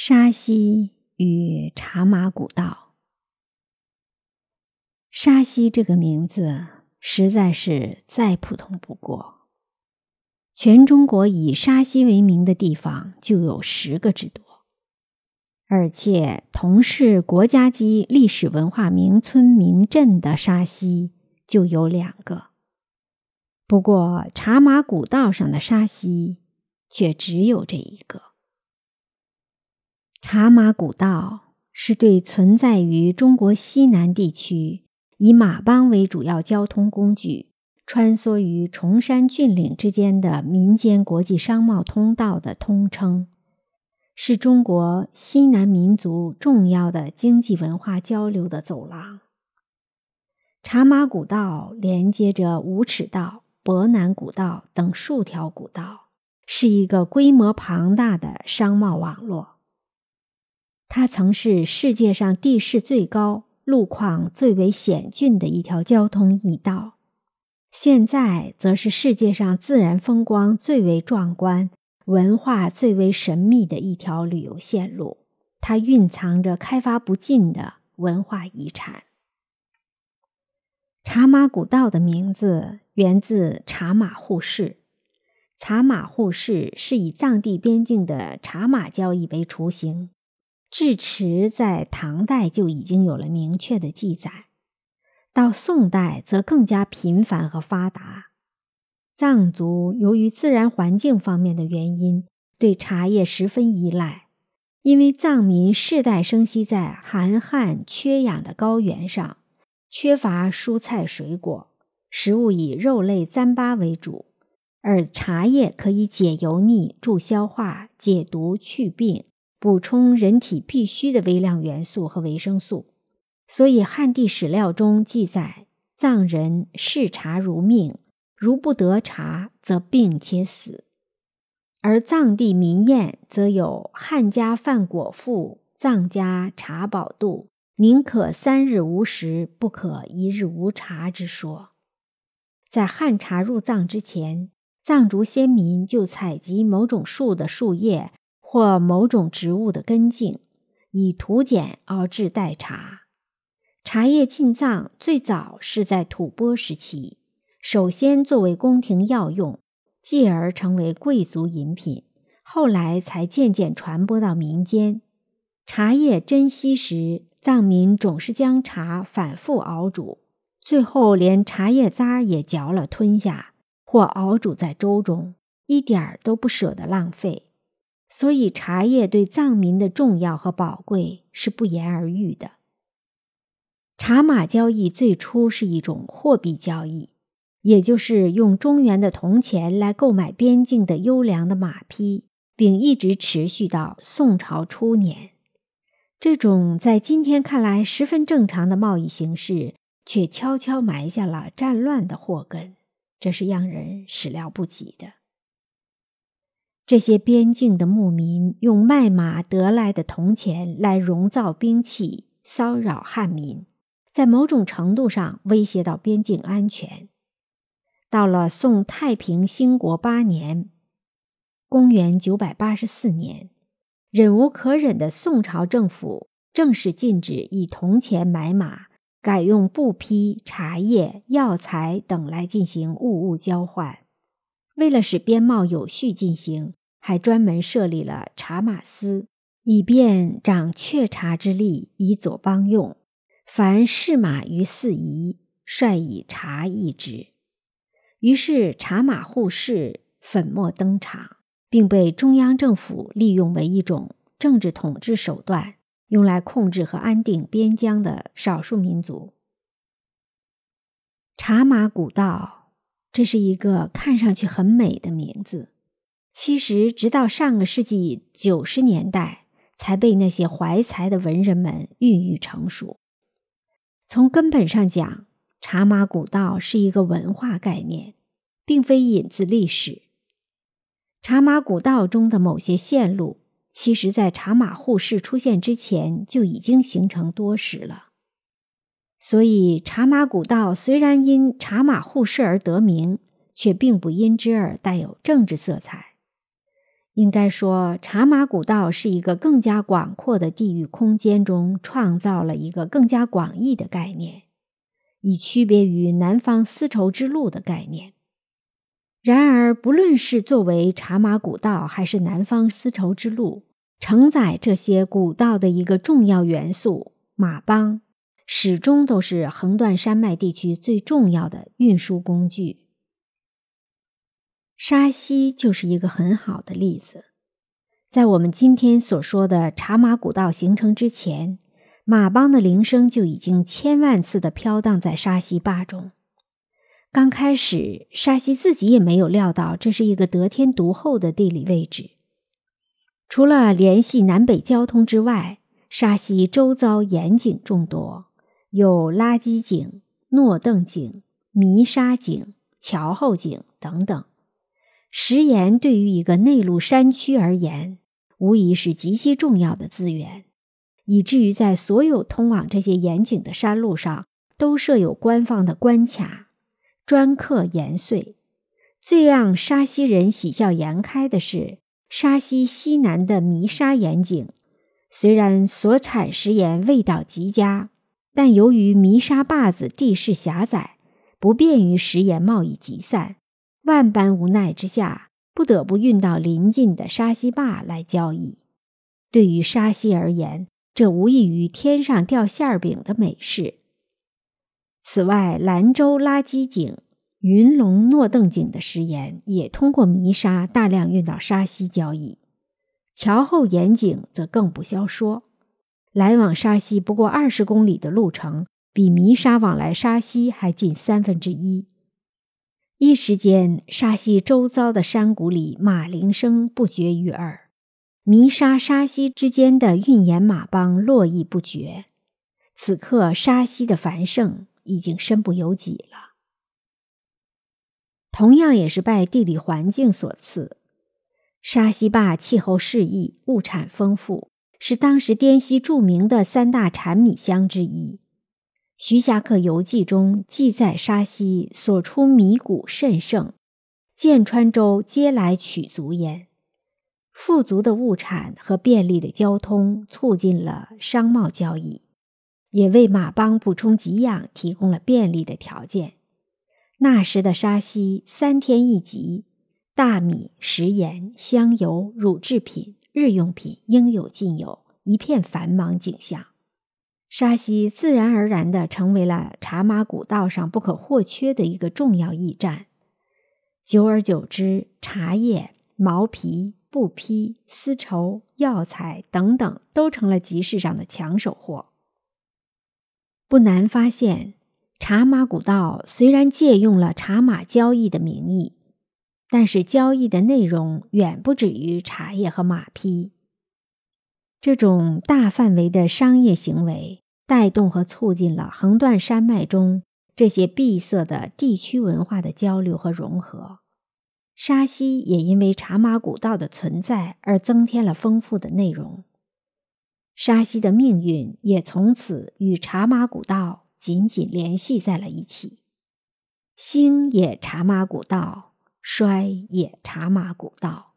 沙溪与茶马古道。沙溪这个名字实在是再普通不过，全中国以沙溪为名的地方就有十个之多，而且同是国家级历史文化名村名镇的沙溪就有两个。不过茶马古道上的沙溪却只有这一个。茶马古道是对存在于中国西南地区以马帮为主要交通工具、穿梭于崇山峻岭之间的民间国际商贸通道的通称，是中国西南民族重要的经济文化交流的走廊。茶马古道连接着五尺道、博南古道等数条古道，是一个规模庞大的商贸网络。它曾是世界上地势最高、路况最为险峻的一条交通驿道，现在则是世界上自然风光最为壮观、文化最为神秘的一条旅游线路。它蕴藏着开发不尽的文化遗产。茶马古道的名字源自茶马互市。茶马互市是以藏地边境的茶马交易为雏形。至迟在唐代就已经有了明确的记载，到宋代则更加频繁和发达。藏族由于自然环境方面的原因，对茶叶十分依赖，因为藏民世代生息在寒旱缺氧的高原上，缺乏蔬菜水果，食物以肉类糌粑为主，而茶叶可以解油腻、助消化、解毒、祛病。补充人体必需的微量元素和维生素，所以汉地史料中记载，藏人视茶如命，如不得茶，则病且死。而藏地民谚则有“汉家饭果腹，藏家茶饱肚，宁可三日无食，不可一日无茶”之说。在汉茶入藏之前，藏族先民就采集某种树的树叶。或某种植物的根茎，以土碱熬制代茶。茶叶进藏最早是在吐蕃时期，首先作为宫廷药用，继而成为贵族饮品，后来才渐渐传播到民间。茶叶珍稀时，藏民总是将茶反复熬煮，最后连茶叶渣也嚼了吞下，或熬煮在粥中，一点儿都不舍得浪费。所以，茶叶对藏民的重要和宝贵是不言而喻的。茶马交易最初是一种货币交易，也就是用中原的铜钱来购买边境的优良的马匹，并一直持续到宋朝初年。这种在今天看来十分正常的贸易形式，却悄悄埋下了战乱的祸根，这是让人始料不及的。这些边境的牧民用卖马得来的铜钱来熔造兵器，骚扰汉民，在某种程度上威胁到边境安全。到了宋太平兴国八年（公元984年），忍无可忍的宋朝政府正式禁止以铜钱买马，改用布匹、茶叶、药材等来进行物物交换。为了使边贸有序进行，还专门设立了茶马司，以便掌确茶之力，以佐帮用。凡试马于四夷，率以茶易之。于是茶马互市粉墨登场，并被中央政府利用为一种政治统治手段，用来控制和安定边疆的少数民族。茶马古道，这是一个看上去很美的名字。其实，直到上个世纪九十年代，才被那些怀才的文人们孕育成熟。从根本上讲，茶马古道是一个文化概念，并非引自历史。茶马古道中的某些线路，其实在茶马互市出现之前就已经形成多时了。所以，茶马古道虽然因茶马互市而得名，却并不因之而带有政治色彩。应该说，茶马古道是一个更加广阔的地域空间中创造了一个更加广义的概念，以区别于南方丝绸之路的概念。然而，不论是作为茶马古道，还是南方丝绸之路，承载这些古道的一个重要元素——马帮，始终都是横断山脉地区最重要的运输工具。沙溪就是一个很好的例子。在我们今天所说的茶马古道形成之前，马帮的铃声就已经千万次的飘荡在沙溪坝中。刚开始，沙溪自己也没有料到这是一个得天独厚的地理位置。除了联系南北交通之外，沙溪周遭岩井众多，有垃圾井、诺邓井、弥沙井、桥后井等等。食盐对于一个内陆山区而言，无疑是极其重要的资源，以至于在所有通往这些盐井的山路上，都设有官方的关卡，专刻盐税。最让沙溪人喜笑颜开的是，沙溪西南的弥沙盐井，虽然所产食盐味道极佳，但由于弥沙坝子地势狭窄，不便于食盐贸易集散。万般无奈之下，不得不运到邻近的沙溪坝来交易。对于沙溪而言，这无异于天上掉馅饼的美事。此外，兰州垃圾井、云龙诺邓井的食盐也通过弥沙大量运到沙溪交易。桥后盐井则更不消说，来往沙溪不过二十公里的路程，比弥沙往来沙溪还近三分之一。一时间，沙溪周遭的山谷里马铃声不绝于耳，弥沙、沙溪之间的运盐马帮络绎不绝。此刻，沙溪的繁盛已经身不由己了。同样也是拜地理环境所赐，沙溪坝气候适宜，物产丰富，是当时滇西著名的三大产米乡之一。《徐霞客游记》中记载，沙溪所出米谷甚盛，建川州皆来取足焉。富足的物产和便利的交通，促进了商贸交易，也为马帮补充给养提供了便利的条件。那时的沙溪三天一集，大米、食盐、香油、乳制品、日用品应有尽有，一片繁忙景象。沙溪自然而然地成为了茶马古道上不可或缺的一个重要驿站。久而久之，茶叶、毛皮、布匹、丝绸、药材等等都成了集市上的抢手货。不难发现，茶马古道虽然借用了茶马交易的名义，但是交易的内容远不止于茶叶和马匹。这种大范围的商业行为，带动和促进了横断山脉中这些闭塞的地区文化的交流和融合。沙溪也因为茶马古道的存在而增添了丰富的内容。沙溪的命运也从此与茶马古道紧紧联系在了一起。兴也茶马古道，衰也茶马古道。